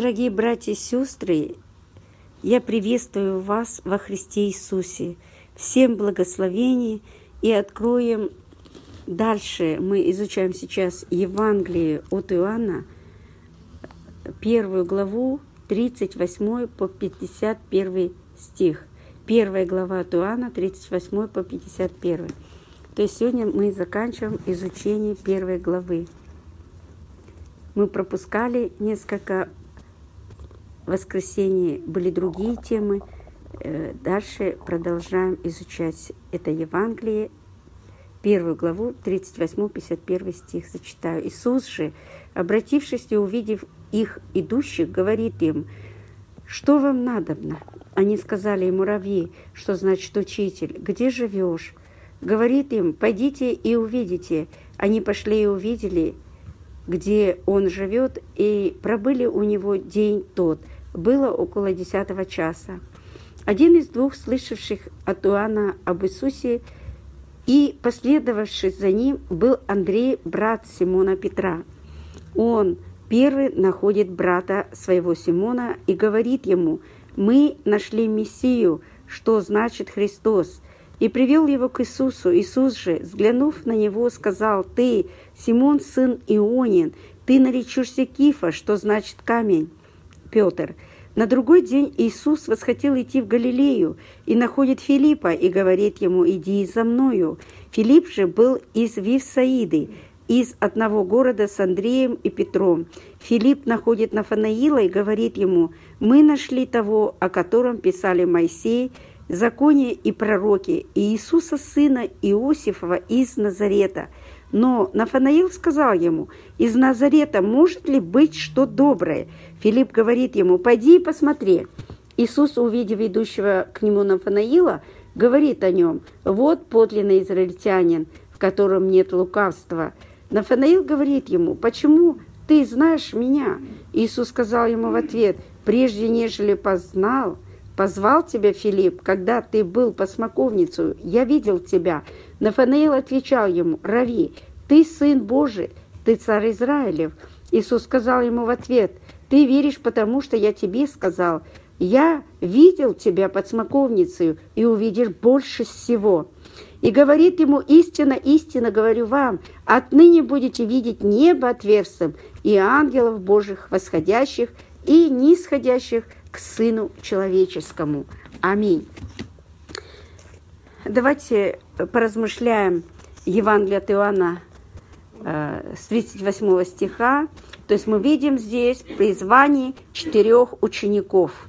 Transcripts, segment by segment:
Дорогие братья и сестры, я приветствую вас во Христе Иисусе. Всем благословений и откроем дальше. Мы изучаем сейчас Евангелие от Иоанна, первую главу, 38 по 51 стих. Первая глава от Иоанна, 38 по 51. То есть сегодня мы заканчиваем изучение первой главы. Мы пропускали несколько воскресений, были другие темы. Э, дальше продолжаем изучать это Евангелие, первую главу, 38-51 стих зачитаю. Иисус же, обратившись и увидев их идущих, говорит им, «Что вам надобно?» Они сказали ему, муравьи, что значит «учитель», «Где живешь?» Говорит им, «Пойдите и увидите». Они пошли и увидели, где он живет, и пробыли у него день тот. Было около десятого часа. Один из двух, слышавших от Иоанна об Иисусе и последовавший за ним, был Андрей, брат Симона Петра. Он первый находит брата своего Симона и говорит ему, «Мы нашли Мессию, что значит Христос» и привел его к Иисусу. Иисус же, взглянув на него, сказал, «Ты, Симон, сын Ионин, ты наречешься Кифа, что значит камень». Петр. На другой день Иисус восхотел идти в Галилею и находит Филиппа и говорит ему, «Иди за мною». Филипп же был из Вифсаиды, из одного города с Андреем и Петром. Филипп находит Нафанаила и говорит ему, «Мы нашли того, о котором писали Моисей, законе и пророки, и Иисуса сына Иосифова из Назарета. Но Нафанаил сказал ему, из Назарета может ли быть что доброе? Филипп говорит ему, пойди и посмотри. Иисус, увидев идущего к нему Нафанаила, говорит о нем, вот подлинный израильтянин, в котором нет лукавства. Нафанаил говорит ему, почему ты знаешь меня? Иисус сказал ему в ответ, прежде нежели познал, Позвал тебя Филипп, когда ты был по смоковницу, я видел тебя. Нафанаил отвечал ему, Рави, ты сын Божий, ты царь Израилев. Иисус сказал ему в ответ, ты веришь, потому что я тебе сказал, я видел тебя под смоковницей и увидишь больше всего. И говорит ему, истинно, истинно говорю вам, отныне будете видеть небо отверстым и ангелов Божьих восходящих и нисходящих к Сыну Человеческому. Аминь. Давайте поразмышляем Евангелие от Иоанна э, с 38 стиха. То есть мы видим здесь призвание четырех учеников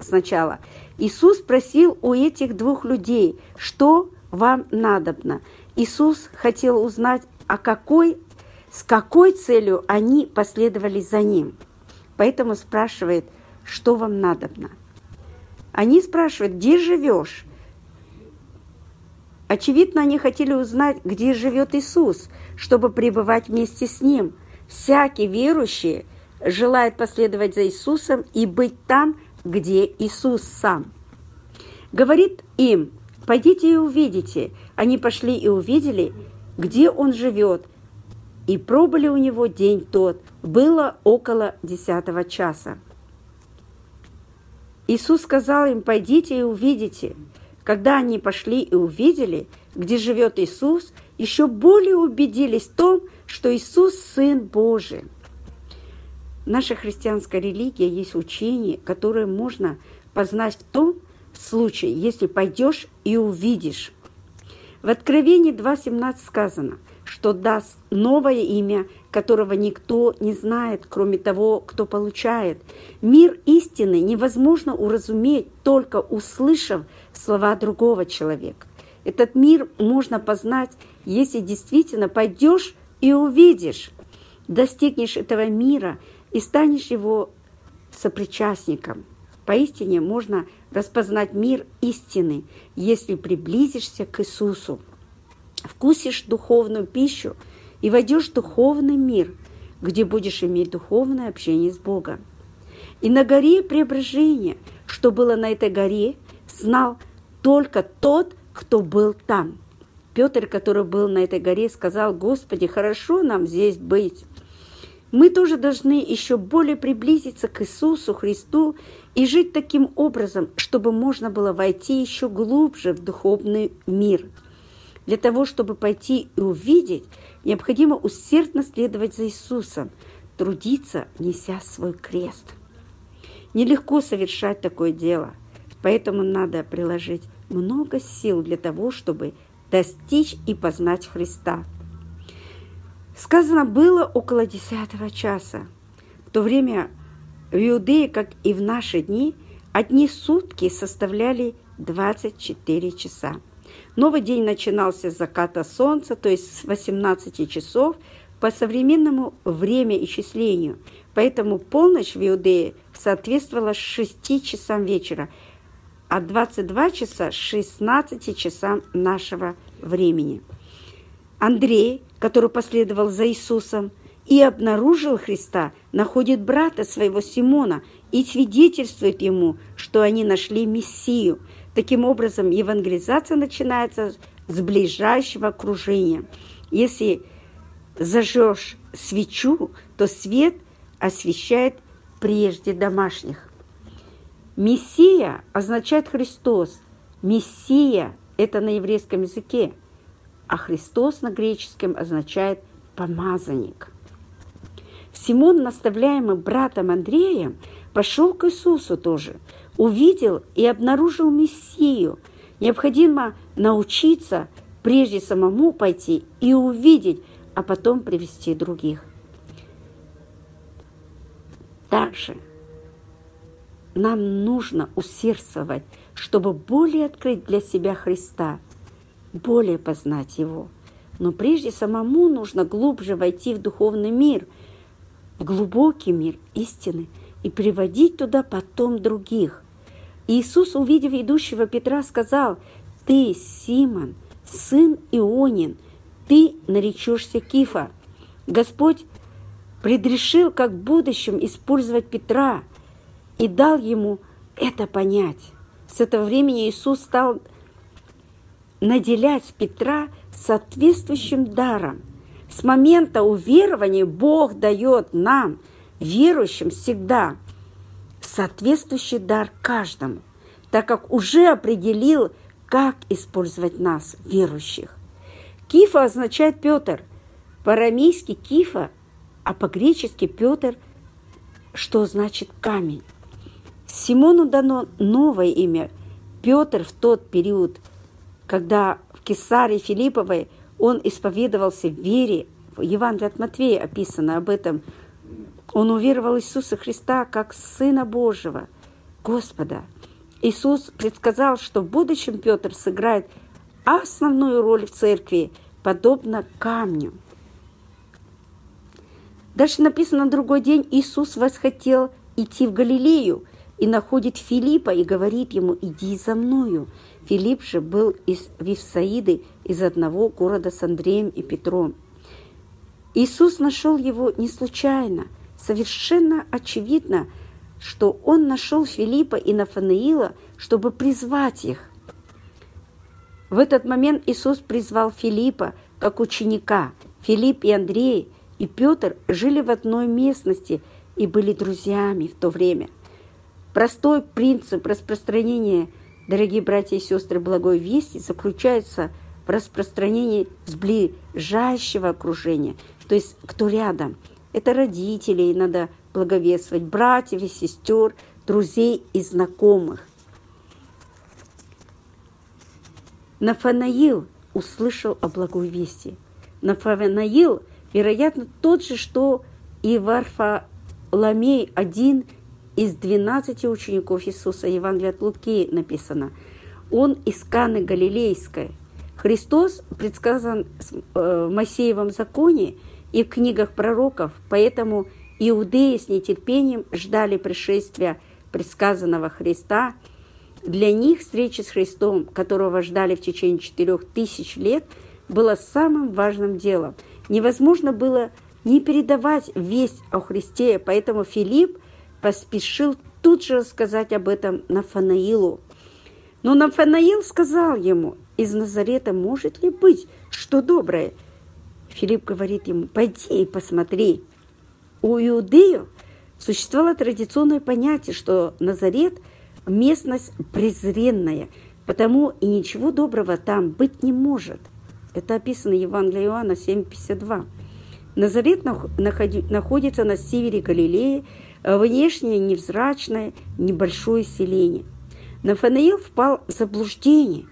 сначала. Иисус спросил у этих двух людей, что вам надобно. Иисус хотел узнать, а какой, с какой целью они последовали за Ним. Поэтому спрашивает – что вам надобно. Они спрашивают, где живешь? Очевидно, они хотели узнать, где живет Иисус, чтобы пребывать вместе с Ним. Всякий верующий желает последовать за Иисусом и быть там, где Иисус сам. Говорит им, пойдите и увидите. Они пошли и увидели, где Он живет, и пробыли у Него день тот. Было около десятого часа. Иисус сказал им, пойдите и увидите. Когда они пошли и увидели, где живет Иисус, еще более убедились в том, что Иисус – Сын Божий. Наша христианская религия есть учение, которое можно познать в том случае, если пойдешь и увидишь. В Откровении 2.17 сказано, что даст новое имя, которого никто не знает, кроме того, кто получает. Мир истины невозможно уразуметь, только услышав слова другого человека. Этот мир можно познать, если действительно пойдешь и увидишь, достигнешь этого мира и станешь его сопричастником. Поистине можно распознать мир истины, если приблизишься к Иисусу, вкусишь духовную пищу – и войдешь в духовный мир, где будешь иметь духовное общение с Богом. И на горе преображения, что было на этой горе, знал только тот, кто был там. Петр, который был на этой горе, сказал, «Господи, хорошо нам здесь быть. Мы тоже должны еще более приблизиться к Иисусу Христу и жить таким образом, чтобы можно было войти еще глубже в духовный мир. Для того, чтобы пойти и увидеть, необходимо усердно следовать за Иисусом, трудиться, неся свой крест. Нелегко совершать такое дело, поэтому надо приложить много сил для того, чтобы достичь и познать Христа. Сказано было около десятого часа. В то время в Иудее, как и в наши дни, одни сутки составляли 24 часа. Новый день начинался с заката солнца, то есть с 18 часов по современному времяисчислению. Поэтому полночь в Иудее соответствовала 6 часам вечера, а 22 часа 16 часам нашего времени. Андрей, который последовал за Иисусом и обнаружил Христа, находит брата своего Симона и свидетельствует ему, что они нашли Мессию. Таким образом, евангелизация начинается с ближайшего окружения. Если зажжешь свечу, то свет освещает прежде домашних. Мессия означает Христос. Мессия – это на еврейском языке, а Христос на греческом означает помазанник. Симон, наставляемый братом Андреем, пошел к Иисусу тоже, увидел и обнаружил Мессию. Необходимо научиться прежде самому пойти и увидеть, а потом привести других. Также нам нужно усердствовать, чтобы более открыть для себя Христа, более познать Его. Но прежде самому нужно глубже войти в духовный мир, в глубокий мир истины и приводить туда потом других. Иисус, увидев идущего Петра, сказал, «Ты, Симон, сын Ионин, ты наречешься Кифа». Господь предрешил как в будущем использовать Петра и дал ему это понять. С этого времени Иисус стал наделять Петра соответствующим даром. С момента уверования Бог дает нам, верующим, всегда соответствующий дар каждому, так как уже определил, как использовать нас, верующих. Кифа означает Петр. По-арамейски Кифа а по-гречески Петр, что значит камень. Симону дано новое имя Петр в тот период, когда в Кесаре Филипповой он исповедовался в вере, в Евангелии от Матвея описано об этом. Он уверовал Иисуса Христа как Сына Божьего, Господа. Иисус предсказал, что в будущем Петр сыграет основную роль в церкви, подобно камню – Дальше написано, на другой день Иисус восхотел идти в Галилею и находит Филиппа и говорит ему, иди за мною. Филипп же был из Вифсаиды, из одного города с Андреем и Петром. Иисус нашел его не случайно, совершенно очевидно, что он нашел Филиппа и Нафанаила, чтобы призвать их. В этот момент Иисус призвал Филиппа как ученика. Филипп и Андрей – и Петр жили в одной местности и были друзьями в то время. Простой принцип распространения, дорогие братья и сестры, благой вести заключается в распространении с ближайшего окружения, то есть кто рядом. Это родителей надо благовествовать, братьев и сестер, друзей и знакомых. Нафанаил услышал о благой вести. Нафанаил – вероятно, тот же, что и Варфоломей, один из двенадцати учеников Иисуса, Евангелие от Луки написано. Он из Каны Галилейской. Христос предсказан э, в Моисеевом законе и в книгах пророков, поэтому иудеи с нетерпением ждали пришествия предсказанного Христа. Для них встреча с Христом, которого ждали в течение четырех тысяч лет, была самым важным делом – невозможно было не передавать весть о Христе, поэтому Филипп поспешил тут же рассказать об этом Нафанаилу. Но Нафанаил сказал ему, из Назарета может ли быть что доброе? Филипп говорит ему, пойди и посмотри. у иудеев существовало традиционное понятие, что Назарет – местность презренная, потому и ничего доброго там быть не может. Это описано в Евангелии Иоанна 7,52. Назарет находится на севере Галилеи, внешне невзрачное небольшое селение. Нафанаил впал в заблуждение.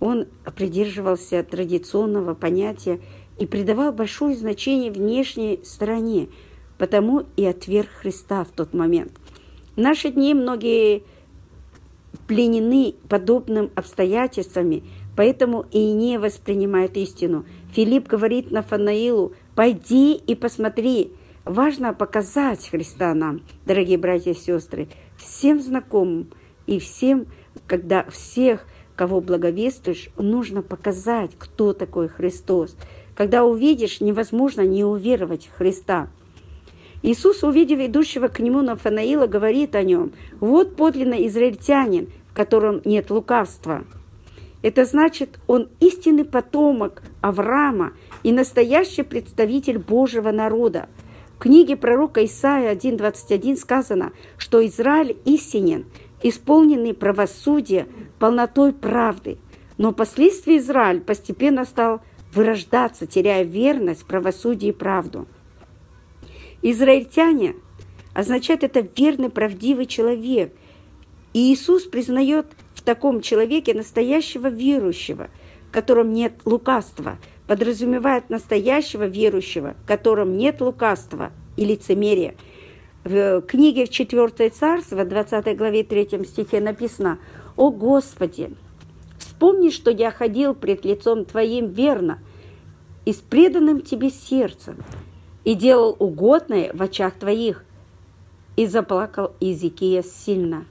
Он придерживался традиционного понятия и придавал большое значение внешней стороне, потому и отверг Христа в тот момент. В наши дни многие пленены подобным обстоятельствами, поэтому и не воспринимают истину. Филипп говорит Нафанаилу, «Пойди и посмотри». Важно показать Христа нам, дорогие братья и сестры, всем знакомым и всем, когда всех, кого благовествуешь, нужно показать, кто такой Христос – когда увидишь, невозможно не уверовать в Христа. Иисус, увидев идущего к нему Нафанаила, говорит о нем, «Вот подлинно израильтянин, в котором нет лукавства». Это значит, он истинный потомок Авраама и настоящий представитель Божьего народа. Книге пророка Исаия 1.21 сказано, что Израиль истинен, исполненный правосудия, полнотой правды. Но впоследствии Израиль постепенно стал вырождаться, теряя верность, правосудие и правду. Израильтяне означает это верный, правдивый человек. И Иисус признает в таком человеке настоящего верующего, в котором нет лукавства, подразумевает настоящего верующего, в котором нет лукавства и лицемерия. В книге в 4 царство, 20 главе 3 стихе написано «О Господи, Вспомни, что я ходил пред лицом Твоим верно и с преданным Тебе сердцем, и делал угодное в очах Твоих, и заплакал Изикия сильно.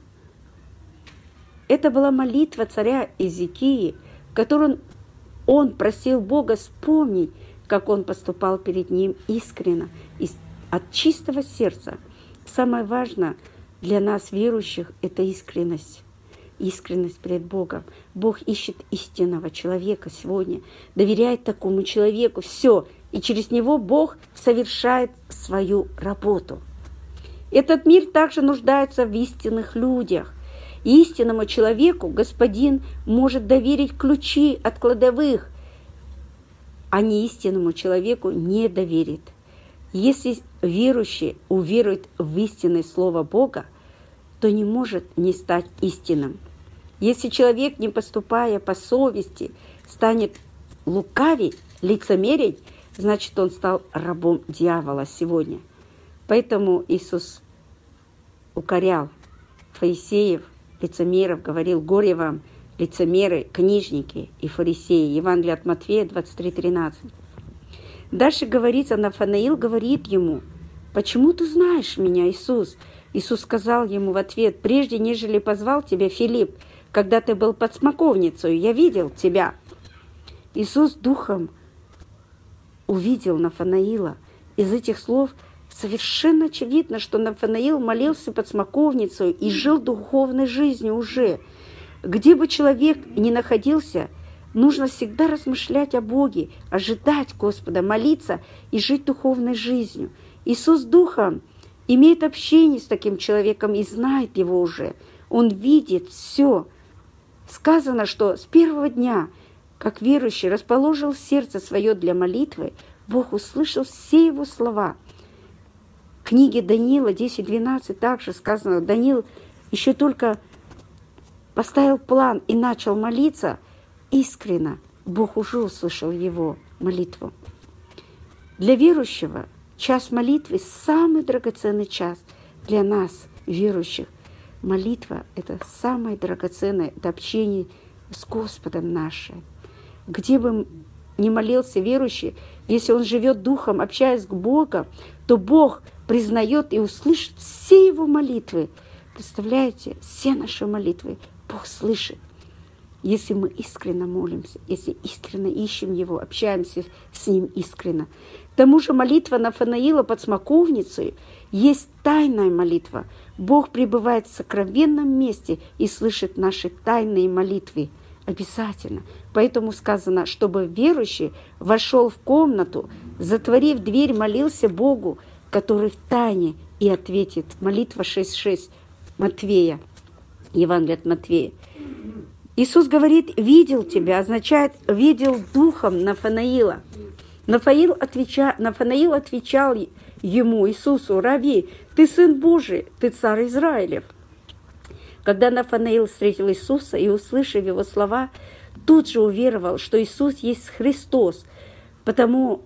Это была молитва царя Изикии, в которой он просил Бога вспомнить, как он поступал перед ним искренно, от чистого сердца. Самое важное для нас, верующих, это искренность искренность перед Богом. Бог ищет истинного человека сегодня, доверяет такому человеку все, и через него Бог совершает свою работу. Этот мир также нуждается в истинных людях. Истинному человеку Господин может доверить ключи от кладовых, а не истинному человеку не доверит. Если верующий уверует в истинное Слово Бога, то не может не стать истинным. Если человек, не поступая по совести, станет лукавить, лицемерить, значит, он стал рабом дьявола сегодня. Поэтому Иисус укорял фарисеев, лицемеров, говорил, горе вам, лицемеры, книжники и фарисеи. Евангелие от Матфея 23:13. Дальше говорится, Нафанаил говорит ему, «Почему ты знаешь меня, Иисус?» Иисус сказал ему в ответ, «Прежде, нежели позвал тебя Филипп, когда ты был под смоковницей, я видел тебя». Иисус духом увидел Нафанаила. Из этих слов совершенно очевидно, что Нафанаил молился под смоковницей и жил духовной жизнью уже. Где бы человек ни находился, нужно всегда размышлять о Боге, ожидать Господа, молиться и жить духовной жизнью. Иисус Духом имеет общение с таким человеком и знает его уже. Он видит все, Сказано, что с первого дня, как верующий расположил сердце свое для молитвы, Бог услышал все его слова. Книге Даниила 10.12 также сказано, Даниил еще только поставил план и начал молиться искренно, Бог уже услышал его молитву. Для верующего час молитвы – самый драгоценный час для нас, верующих, Молитва – это самое драгоценное, это общение с Господом наше. Где бы ни молился верующий, если он живет духом, общаясь с Богом, то Бог признает и услышит все его молитвы. Представляете, все наши молитвы Бог слышит. Если мы искренне молимся, если искренне ищем Его, общаемся с Ним искренне. К тому же молитва на Фанаила под смоковницей есть тайная молитва – Бог пребывает в сокровенном месте и слышит наши тайные молитвы. Обязательно. Поэтому сказано, чтобы верующий вошел в комнату, затворив дверь, молился Богу, который в тайне и ответит. Молитва 6.6 Матвея, Евангелие от Матвея. Иисус говорит, видел тебя, означает, видел духом Нафанаила. Нафаил, отвеча, Нафанаил отвечал ему, Иисусу, Рави, ты сын Божий, ты царь Израилев. Когда Нафанаил встретил Иисуса и, услышав его слова, тут же уверовал, что Иисус есть Христос, потому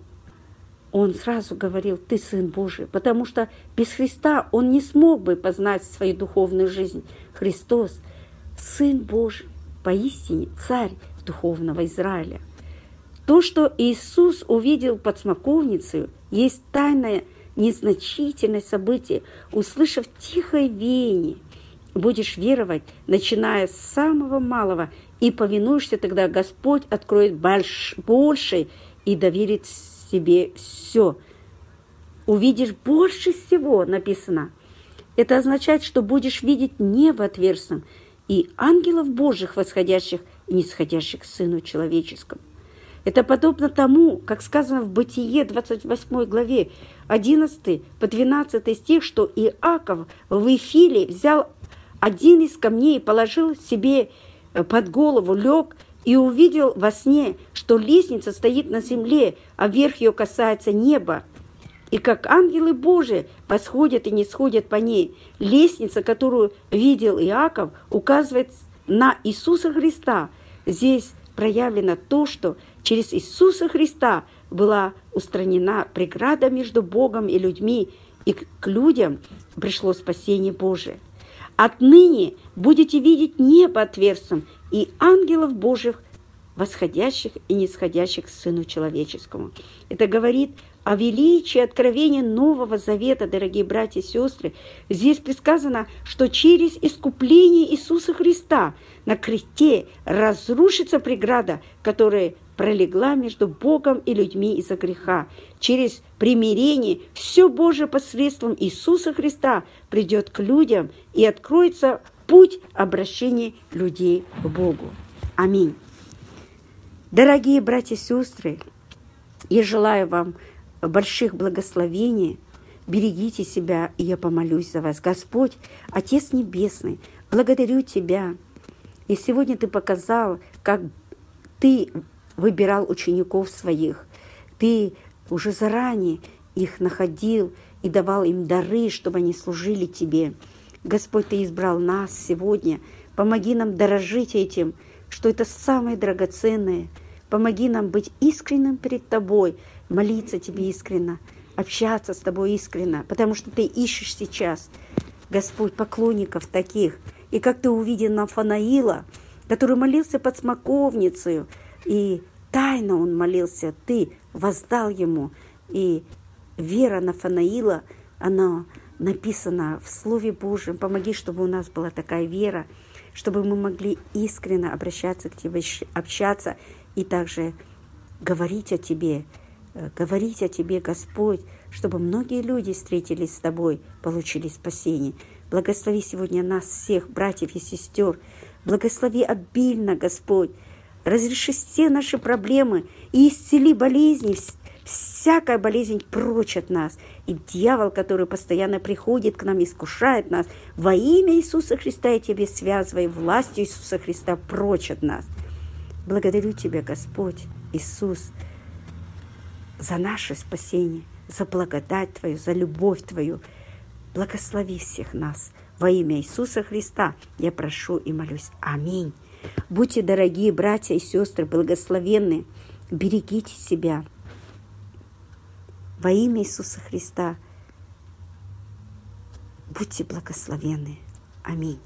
он сразу говорил, ты Сын Божий, потому что без Христа он не смог бы познать свою духовную жизнь. Христос – Сын Божий, поистине царь духовного Израиля. То, что Иисус увидел под смоковницей, есть тайное незначительное событие. Услышав тихое веяние, будешь веровать, начиная с самого малого, и повинуешься тогда, Господь откроет больш, больше и доверит себе все. Увидишь больше всего, написано. Это означает, что будешь видеть небо отверстным и ангелов Божьих, восходящих и нисходящих к Сыну Человеческому. Это подобно тому, как сказано в Бытие 28 главе 11 по 12 стих, что Иаков в Эфиле взял один из камней положил себе под голову, лег и увидел во сне, что лестница стоит на земле, а верх ее касается неба. И как ангелы Божии восходят и не сходят по ней. Лестница, которую видел Иаков, указывает на Иисуса Христа. Здесь проявлено то, что через Иисуса Христа была устранена преграда между Богом и людьми, и к людям пришло спасение Божие. Отныне будете видеть небо отверстым и ангелов Божьих, восходящих и нисходящих к Сыну Человеческому. Это говорит о величии откровения Нового Завета, дорогие братья и сестры. Здесь предсказано, что через искупление Иисуса Христа на кресте разрушится преграда, которая пролегла между Богом и людьми из-за греха. Через примирение все Божие посредством Иисуса Христа придет к людям и откроется путь обращения людей к Богу. Аминь. Дорогие братья и сестры, я желаю вам больших благословений. Берегите себя, и я помолюсь за вас. Господь, Отец Небесный, благодарю Тебя. И сегодня Ты показал, как Ты выбирал учеников своих. Ты уже заранее их находил и давал им дары, чтобы они служили Тебе. Господь, Ты избрал нас сегодня. Помоги нам дорожить этим, что это самое драгоценное. Помоги нам быть искренним перед Тобой, молиться Тебе искренно, общаться с Тобой искренно, потому что Ты ищешь сейчас, Господь, поклонников таких. И как Ты увидел Нафанаила, который молился под смоковницей, и тайно он молился, Ты воздал ему, и вера Нафанаила, она написано в Слове Божьем. Помоги, чтобы у нас была такая вера, чтобы мы могли искренне обращаться к Тебе, общаться и также говорить о Тебе, говорить о Тебе, Господь, чтобы многие люди встретились с Тобой, получили спасение. Благослови сегодня нас всех, братьев и сестер. Благослови обильно, Господь. Разреши все наши проблемы и исцели болезни, всякая болезнь прочь от нас. И дьявол, который постоянно приходит к нам, искушает нас, во имя Иисуса Христа я тебе связываю, властью Иисуса Христа прочь от нас. Благодарю Тебя, Господь, Иисус, за наше спасение, за благодать Твою, за любовь Твою. Благослови всех нас. Во имя Иисуса Христа я прошу и молюсь. Аминь. Будьте, дорогие братья и сестры, благословенны. Берегите себя во имя Иисуса Христа. Будьте благословенны. Аминь.